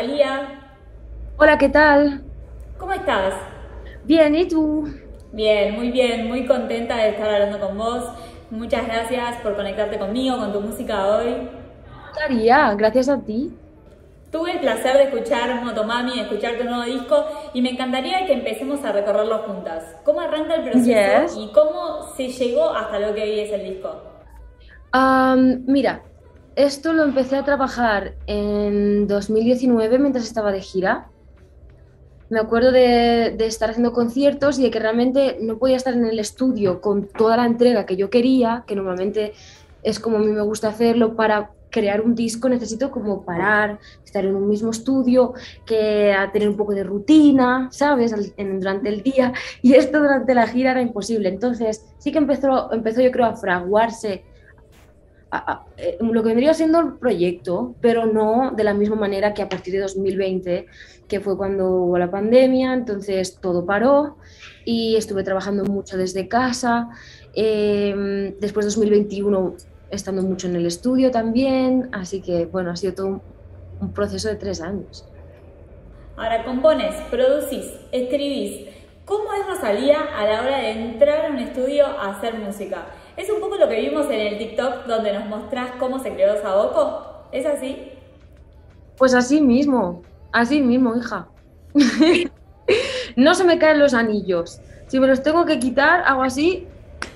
Rosalía. Hola, ¿qué tal? ¿Cómo estás? Bien, ¿y tú? Bien, muy bien, muy contenta de estar hablando con vos. Muchas gracias por conectarte conmigo, con tu música hoy. Gracias a ti. Tuve el placer de escuchar Motomami, de escuchar tu nuevo disco y me encantaría que empecemos a recorrerlo juntas. ¿Cómo arranca el proceso y cómo se llegó hasta lo que hoy es el disco? mira, esto lo empecé a trabajar en 2019 mientras estaba de gira. Me acuerdo de, estar haciendo conciertos y de que realmente no podía estar en el estudio con toda la entrega que yo quería, que normalmente es como a mí me gusta hacerlo para crear un disco necesito como parar, estar en un mismo estudio, que a tener un poco de rutina, ¿sabes? durante el día. Y esto durante la gira era imposible. Entonces sí que empezó, empezó yo creo a fraguarse eh, lo que vendría siendo el proyecto, pero no de la misma manera que a partir de 2020, que fue cuando hubo la pandemia, entonces todo paró y estuve trabajando mucho desde casa. Eh, después de 2021 estando mucho en el estudio también, así que bueno, ha sido todo un, proceso de tres años. Ahora compones, producís, escribís. ¿Cómo es Rosalía a la hora de entrar a un estudio a hacer música? Es un poco lo que vimos en el TikTok donde nos mostrás cómo se creó Saboco. ¿Es así? Pues así mismo, así mismo, hija. no se me caen los anillos. Si me los tengo que quitar, hago así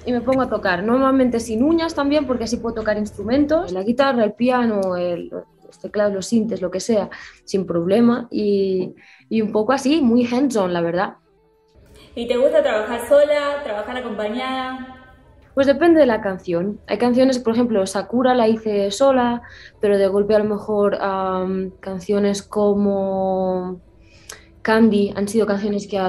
y me pongo a tocar. Normalmente sin uñas también, porque así puedo tocar instrumentos, la guitarra, el piano, el, los teclados, los sintes, lo que sea, sin problema. Y, y un poco así, muy hands-on, la verdad. ¿Y te gusta trabajar sola, trabajar acompañada? Pues depende de la canción. Hay canciones, por ejemplo, Sakura la hice sola, pero de golpe a lo mejor canciones como Candy han sido canciones que,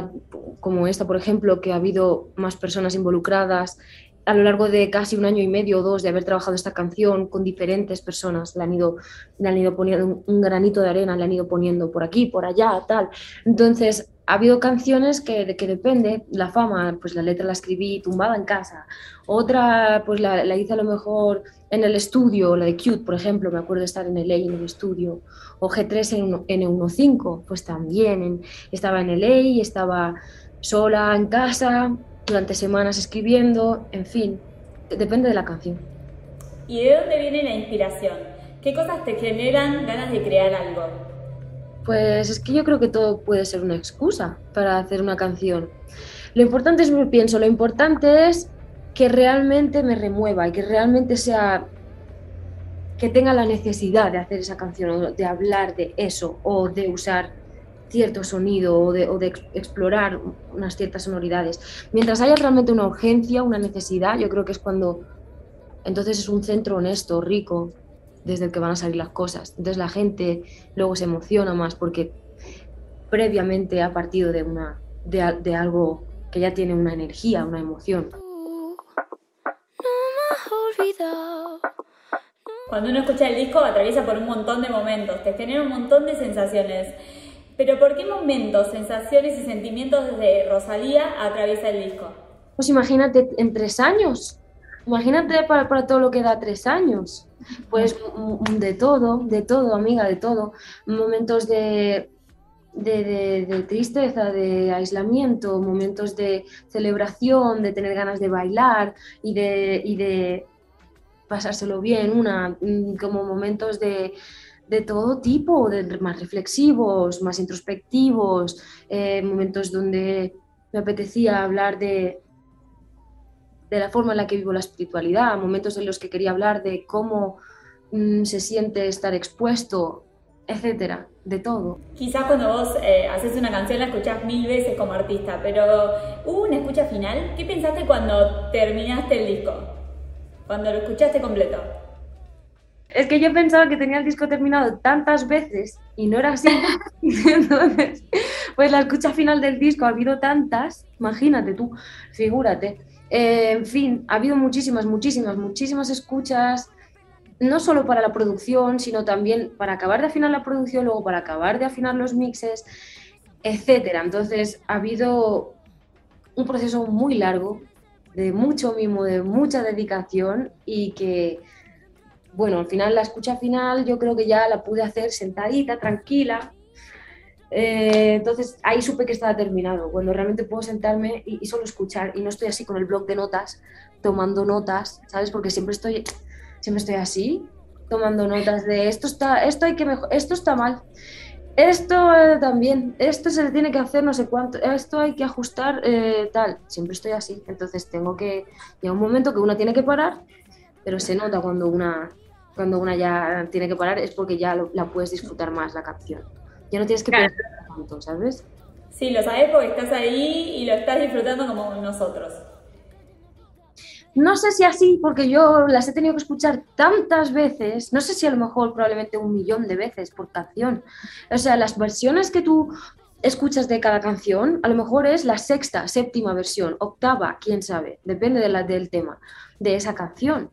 como esta, por ejemplo, que ha habido más personas involucradas a lo largo de casi un año y medio o dos de haber trabajado esta canción con diferentes personas, le han ido, le han ido poniendo un granito de arena, le han ido poniendo por aquí, por allá, tal. Entonces, ha habido canciones que, que depende, la fama, pues la letra la escribí tumbada en casa, otra pues la, la, hice a lo mejor en el estudio, la de Cute, por ejemplo, me acuerdo de estar en LA en el estudio, o G3 en, N15, pues también estaba en LA estaba sola en casa, durante semanas escribiendo, en fin, depende de la canción. ¿Y de dónde viene la inspiración? ¿Qué cosas te generan ganas de crear algo? Pues es que yo creo que todo puede ser una excusa para hacer una canción. Lo importante es, pienso, lo importante es que realmente me remueva y que realmente sea, que tenga la necesidad de hacer esa canción o de hablar de eso o de usar cierto sonido o de, o de explorar unas ciertas sonoridades. Mientras haya realmente una urgencia, una necesidad, yo creo que es cuando entonces es un centro honesto, rico, desde el que van a salir las cosas. Entonces la gente luego se emociona más porque previamente ha partido de, una, de, algo que ya tiene una energía, una emoción. Cuando uno escucha el disco atraviesa por un montón de momentos, te genera un montón de sensaciones. Pero ¿por qué momentos, sensaciones y sentimientos de Rosalía atraviesa el disco? Pues imagínate en tres años, Imagínate para, para, todo lo que da tres años. Pues de todo, de todo, amiga, de todo. Momentos de, de, de, tristeza, de aislamiento, momentos de celebración, de tener ganas de bailar y de, y de pasárselo bien, una, mm, como momentos de, de todo tipo, de más reflexivos, más introspectivos, eh, momentos donde me apetecía hablar de, de la forma en la que vivo la espiritualidad, momentos en los que quería hablar de cómo mm, se siente estar expuesto, etcétera, de todo. Quizás cuando vos eh, haces una canción la escuchás mil veces como artista, pero ¿hubo una escucha final? ¿Qué pensaste cuando terminaste el disco? Cuando lo escuchaste completo. Es que yo pensaba que tenía el disco terminado tantas veces y no era así. Entonces, pues la escucha final del disco ha habido tantas, imagínate tú, figúrate. Eh, en fin, ha habido muchísimas, muchísimas, muchísimas escuchas, no solo para la producción, sino también para acabar de afinar la producción, luego para acabar de afinar los mixes, etcétera. Entonces ha habido un proceso muy largo, de mucho mimo, de mucha dedicación y que, bueno, al final la escucha final yo creo que ya la pude hacer sentadita, tranquila, Eh, entonces ahí supe que estaba terminado, cuando realmente puedo sentarme y, solo escuchar y no estoy así con el blog de notas, tomando notas, ¿sabes? Porque siempre estoy, siempre estoy así, tomando notas de esto está, esto hay que mejor, esto está mal, esto eh, también, esto se tiene que hacer no sé cuánto, esto hay que ajustar eh, tal, siempre estoy así, entonces tengo que, llega un momento que uno tiene que parar, pero se nota cuando una, cuando una ya tiene que parar es porque ya la puedes disfrutar más la canción. Ya no tienes que pensar tanto, ¿sabes? Sí, lo sabes porque estás ahí y lo estás disfrutando como nosotros. No sé si así, porque yo las he tenido que escuchar tantas veces, no sé si a lo mejor probablemente un millón de veces por canción. O sea, las versiones que tú escuchas de cada canción, a lo mejor es la sexta, séptima versión, octava, quién sabe, depende de la, del tema, de esa canción.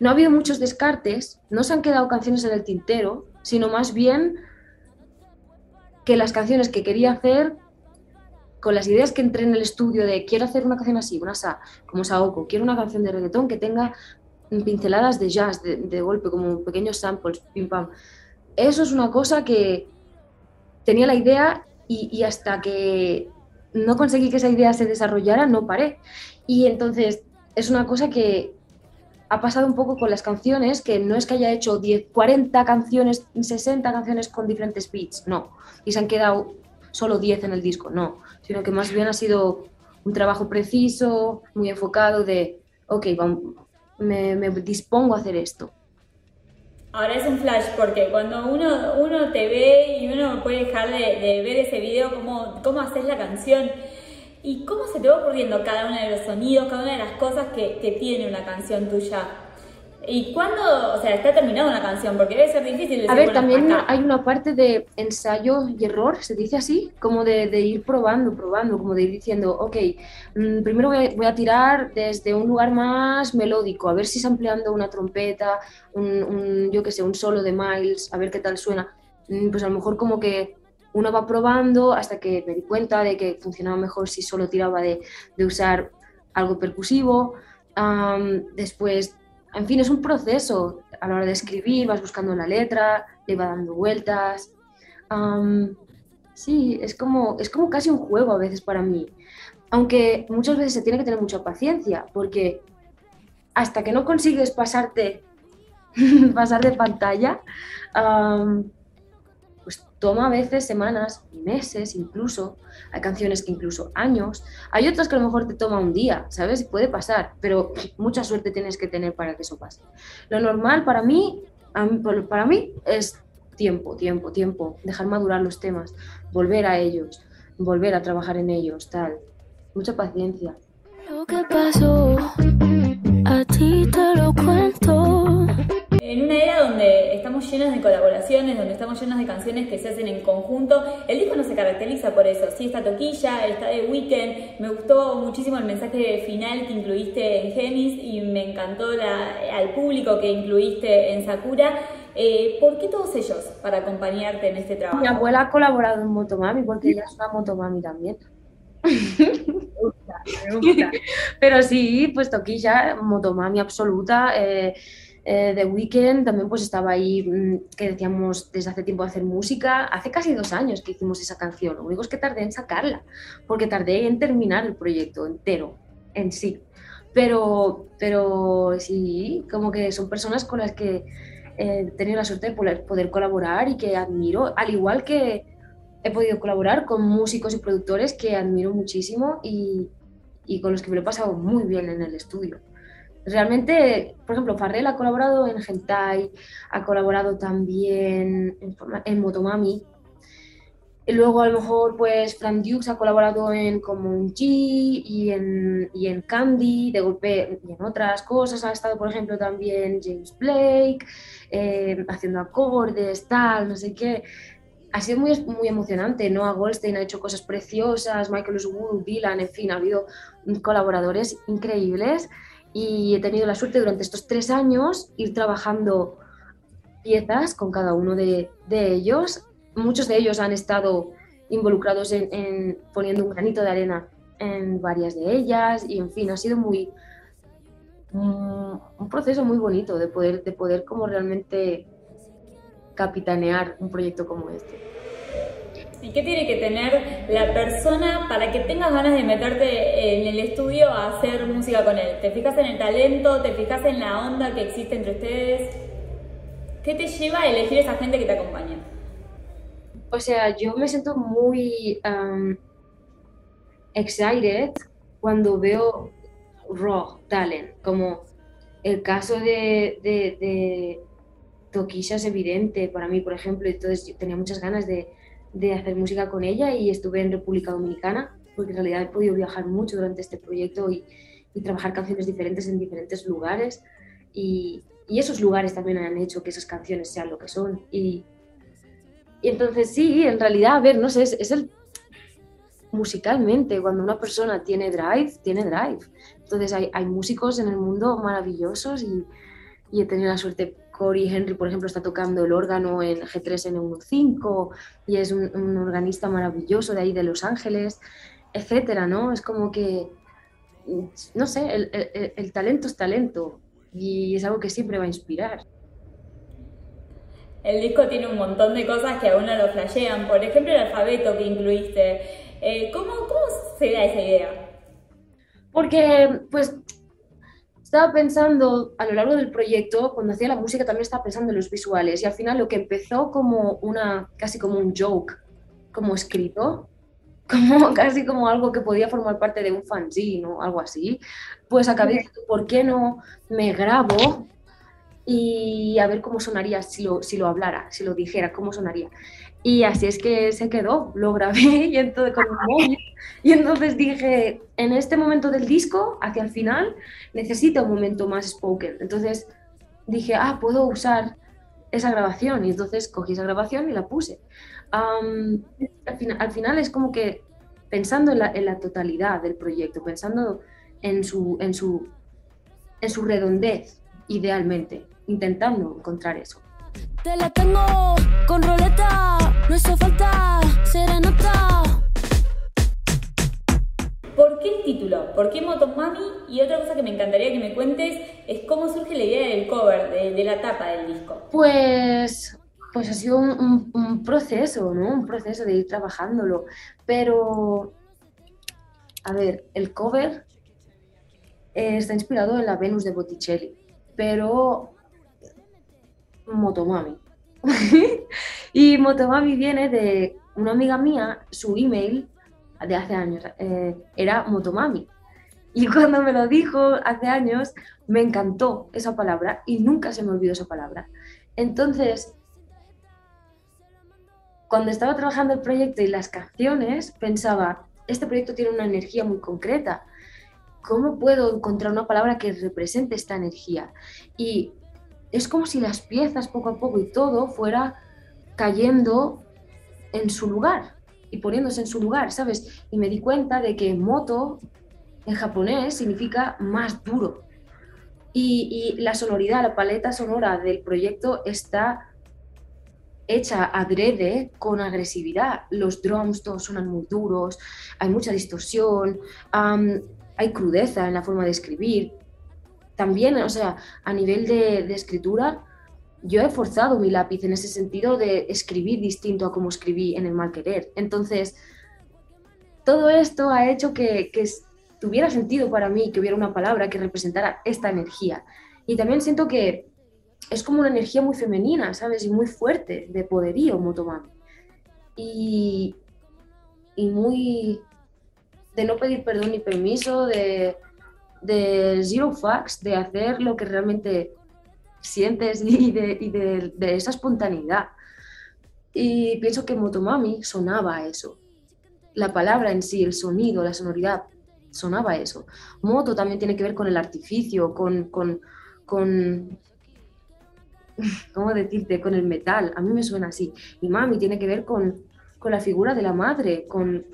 No ha habido muchos descartes, no se han quedado canciones en el tintero, sino más bien que las canciones que quería hacer, con las ideas que entré en el estudio de quiero hacer una canción así, una sa, como Saoko, quiero una canción de reggaetón que tenga pinceladas de jazz de, golpe, como pequeños samples, pim pam. Eso es una cosa que tenía la idea y, y hasta que no conseguí que esa idea se desarrollara, no paré. Y entonces es una cosa que ha pasado un poco con las canciones, que no es que haya hecho 10, 40 canciones, 60 canciones con diferentes beats, no, y se han quedado solo 10 en el disco, no, sino que más bien ha sido un trabajo preciso, muy enfocado de, ok, me, dispongo a hacer esto. Ahora es un flash porque cuando uno, uno te ve y uno puede dejar de, ver ese video, cómo, cómo haces la canción, ¿Y cómo se te va ocurriendo cada uno de los sonidos, cada una de las cosas que, que tiene una canción tuya? ¿Y cuándo, o sea, está terminada una canción? Porque debe ser difícil decir, A ver, también hay una parte de ensayo y error, se dice así, como de, de ir probando, probando, como de ir diciendo, ok, mm, primero voy a, tirar desde un lugar más melódico, a ver si es ampliando una trompeta, un, un yo qué sé, un solo de Miles, a ver qué tal suena. Mm, pues a lo mejor como que uno va probando hasta que me di cuenta de que funcionaba mejor si solo tiraba de, usar algo percusivo. después, en fin, es un proceso. A la hora de escribir vas buscando la letra, le va dando vueltas. sí, es como, es como casi un juego a veces para mí. Aunque muchas veces se tiene que tener mucha paciencia, porque hasta que no consigues pasarte, pasar de pantalla, toma a veces semanas y meses incluso, hay canciones que incluso años, hay otras que a lo mejor te toma un día, ¿sabes? Puede pasar, pero mucha suerte tienes que tener para que eso pase. Lo normal para mí, para mí es tiempo, tiempo, tiempo, dejar madurar los temas, volver a ellos, volver a trabajar en ellos, tal. Mucha paciencia. Lo que pasó, a ti te lo cuento en una era donde estamos llenos de colaboraciones, donde estamos llenos de canciones que se hacen en conjunto, el disco no se caracteriza por eso. Sí, está Toquilla, está de Weekend. Me gustó muchísimo el mensaje final que incluiste en Gemis y me encantó al público que incluiste en Sakura. Eh, ¿Por qué todos ellos para acompañarte en este trabajo? Mi abuela ha colaborado en Motomami porque ella es una Motomami también. me gusta, me gusta. Pero sí, pues Toquilla, Motomami absoluta. Eh, eh, The Weeknd también pues estaba ahí, mm, que decíamos desde hace tiempo hacer música. Hace casi dos años que hicimos esa canción. Lo único es que tardé en sacarla, porque tardé en terminar el proyecto entero, en sí. Pero, pero sí, como que son personas con las que he tenido la suerte de poder, poder colaborar y que admiro, al igual que he podido colaborar con músicos y productores que admiro muchísimo y, y con los que me lo he pasado muy bien en el estudio realmente, por ejemplo, Farrell ha colaborado en Hentai, ha colaborado también en, Motomami. Y luego a lo mejor pues Fran Dukes ha colaborado en como un G y en, y en Candy, de golpe y en otras cosas. Ha estado, por ejemplo, también James Blake, eh, haciendo acordes, tal, no sé qué. Ha sido muy, muy emocionante. Noah Goldstein ha hecho cosas preciosas, Michael Wood, Dylan, en fin, ha habido colaboradores increíbles y he tenido la suerte durante estos tres años ir trabajando piezas con cada uno de, ellos. Muchos de ellos han estado involucrados en, poniendo un granito de arena en varias de ellas y en fin, ha sido muy un, un proceso muy bonito de poder, de poder como realmente capitanear un proyecto como este. ¿Y qué tiene que tener la persona para que tengas ganas de meterte en el estudio a hacer música con él? ¿Te fijas en el talento? ¿Te fijas en la onda que existe entre ustedes? ¿Qué te lleva a elegir esa gente que te acompaña? O sea, yo me siento muy um, excited cuando veo raw talent, como el caso de, de, es evidente para mí, por ejemplo, entonces yo tenía muchas ganas de, de hacer música con ella y estuve en República Dominicana, porque en realidad he podido viajar mucho durante este proyecto y, trabajar canciones diferentes en diferentes lugares y, esos lugares también han hecho que esas canciones sean lo que son. Y, entonces sí, en realidad, a ver, no sé, es, es, el musicalmente, cuando una persona tiene drive, tiene drive. Entonces hay, músicos en el mundo maravillosos y he tenido la suerte Cory Henry, por ejemplo, está tocando el órgano en G3N15 y es un, un, organista maravilloso de ahí de Los Ángeles, etcétera, ¿no? Es como que, no sé, el, el, el, talento es talento y es algo que siempre va a inspirar. El disco tiene un montón de cosas que a uno lo flashean, por ejemplo, el alfabeto que incluiste. Eh, ¿cómo, ¿Cómo se da esa idea? Porque, pues, estaba pensando a lo largo del proyecto, cuando hacía la música también estaba pensando en los visuales y al final lo que empezó como una, casi como un joke, como escrito, como casi como algo que podía formar parte de un fanzine o algo así, pues acabé diciendo, ¿por qué no me grabo y a ver cómo sonaría si lo, si lo hablara, si lo dijera, cómo sonaría? Y así es que se quedó, lo grabé y entonces, móvil, dije, en este momento del disco, hacia el final, necesito un momento más spoken. Entonces dije, ah, puedo usar esa grabación. Y entonces cogí esa grabación y la puse. Um, al, final, al, final, es como que pensando en la, en la, totalidad del proyecto, pensando en su, en, su, en su redondez, idealmente, intentando encontrar eso. Te la tengo con roleta, no hizo falta serenata. ¿Por qué el título? ¿Por qué Motomami? Y otra cosa que me encantaría que me cuentes es cómo surge la idea del cover, de, de la tapa del disco. Pues, pues ha sido un, un, un, proceso, ¿no? Un proceso de ir trabajándolo. Pero, a ver, el cover eh, está inspirado en la Venus de Botticelli, pero Motomami. y Motomami viene de una amiga mía, su email de hace años eh, era Motomami. Y cuando me lo dijo hace años, me encantó esa palabra y nunca se me olvidó esa palabra. Entonces, cuando estaba trabajando el proyecto y las canciones, pensaba, este proyecto tiene una energía muy concreta. ¿Cómo puedo encontrar una palabra que represente esta energía? Y es como si las piezas poco a poco y todo fuera cayendo en su lugar y poniéndose en su lugar, ¿sabes? Y me di cuenta de que moto en japonés significa más duro. Y, la sonoridad, la paleta sonora del proyecto está hecha adrede con agresividad. Los drums todos suenan muy duros, hay mucha distorsión, hay crudeza en la forma de escribir, también, o sea, a nivel de, escritura, yo he forzado mi lápiz en ese sentido de escribir distinto a como escribí en el mal querer. Entonces, todo esto ha hecho que, que tuviera sentido para mí que hubiera una palabra que representara esta energía. Y también siento que es como una energía muy femenina, ¿sabes? Y muy fuerte, de poderío, Motomami. Y, y muy de no pedir perdón ni permiso, de de zero facts, de hacer lo que realmente sientes y de, esa espontaneidad. Y pienso que Motomami sonaba a eso. La palabra en sí, el sonido, la sonoridad, sonaba a eso. Moto también tiene que ver con el artificio, con, con, con ¿cómo decirte? Con el metal. A mí me suena así. Y mami tiene que ver con, con la figura de la madre, con,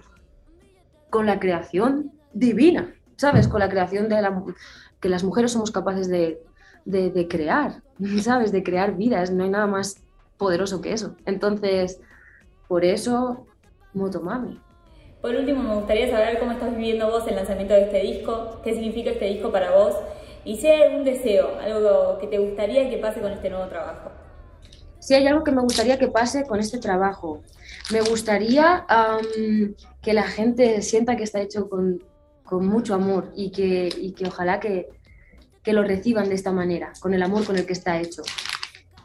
con la creación divina. ¿Sabes? Con la creación de la, que las mujeres somos capaces de, de, de, crear, ¿sabes? De crear vidas, no hay nada más poderoso que eso. Entonces, por eso, Motomami. Por último, me gustaría saber cómo estás viviendo vos el lanzamiento de este disco, qué significa este disco para vos y si hay algún deseo, algo que te gustaría que pase con este nuevo trabajo. si hay algo que me gustaría que pase con este trabajo. Me gustaría que la gente sienta que está hecho con, con mucho amor y que, y que ojalá que, que lo reciban de esta manera, con el amor con el que está hecho.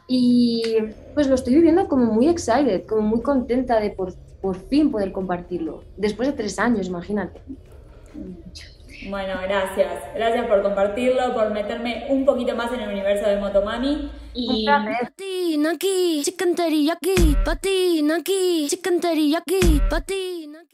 Y pues lo estoy viviendo como muy excited, como muy contenta de por, por fin poder compartirlo. Después de tres años, imagínate. Bueno, gracias. Gracias por compartirlo, por meterme un poquito más en el universo de Motomami. Y. Patina aquí, chicken teriyaki. Patina aquí, chicken teriyaki. Patina.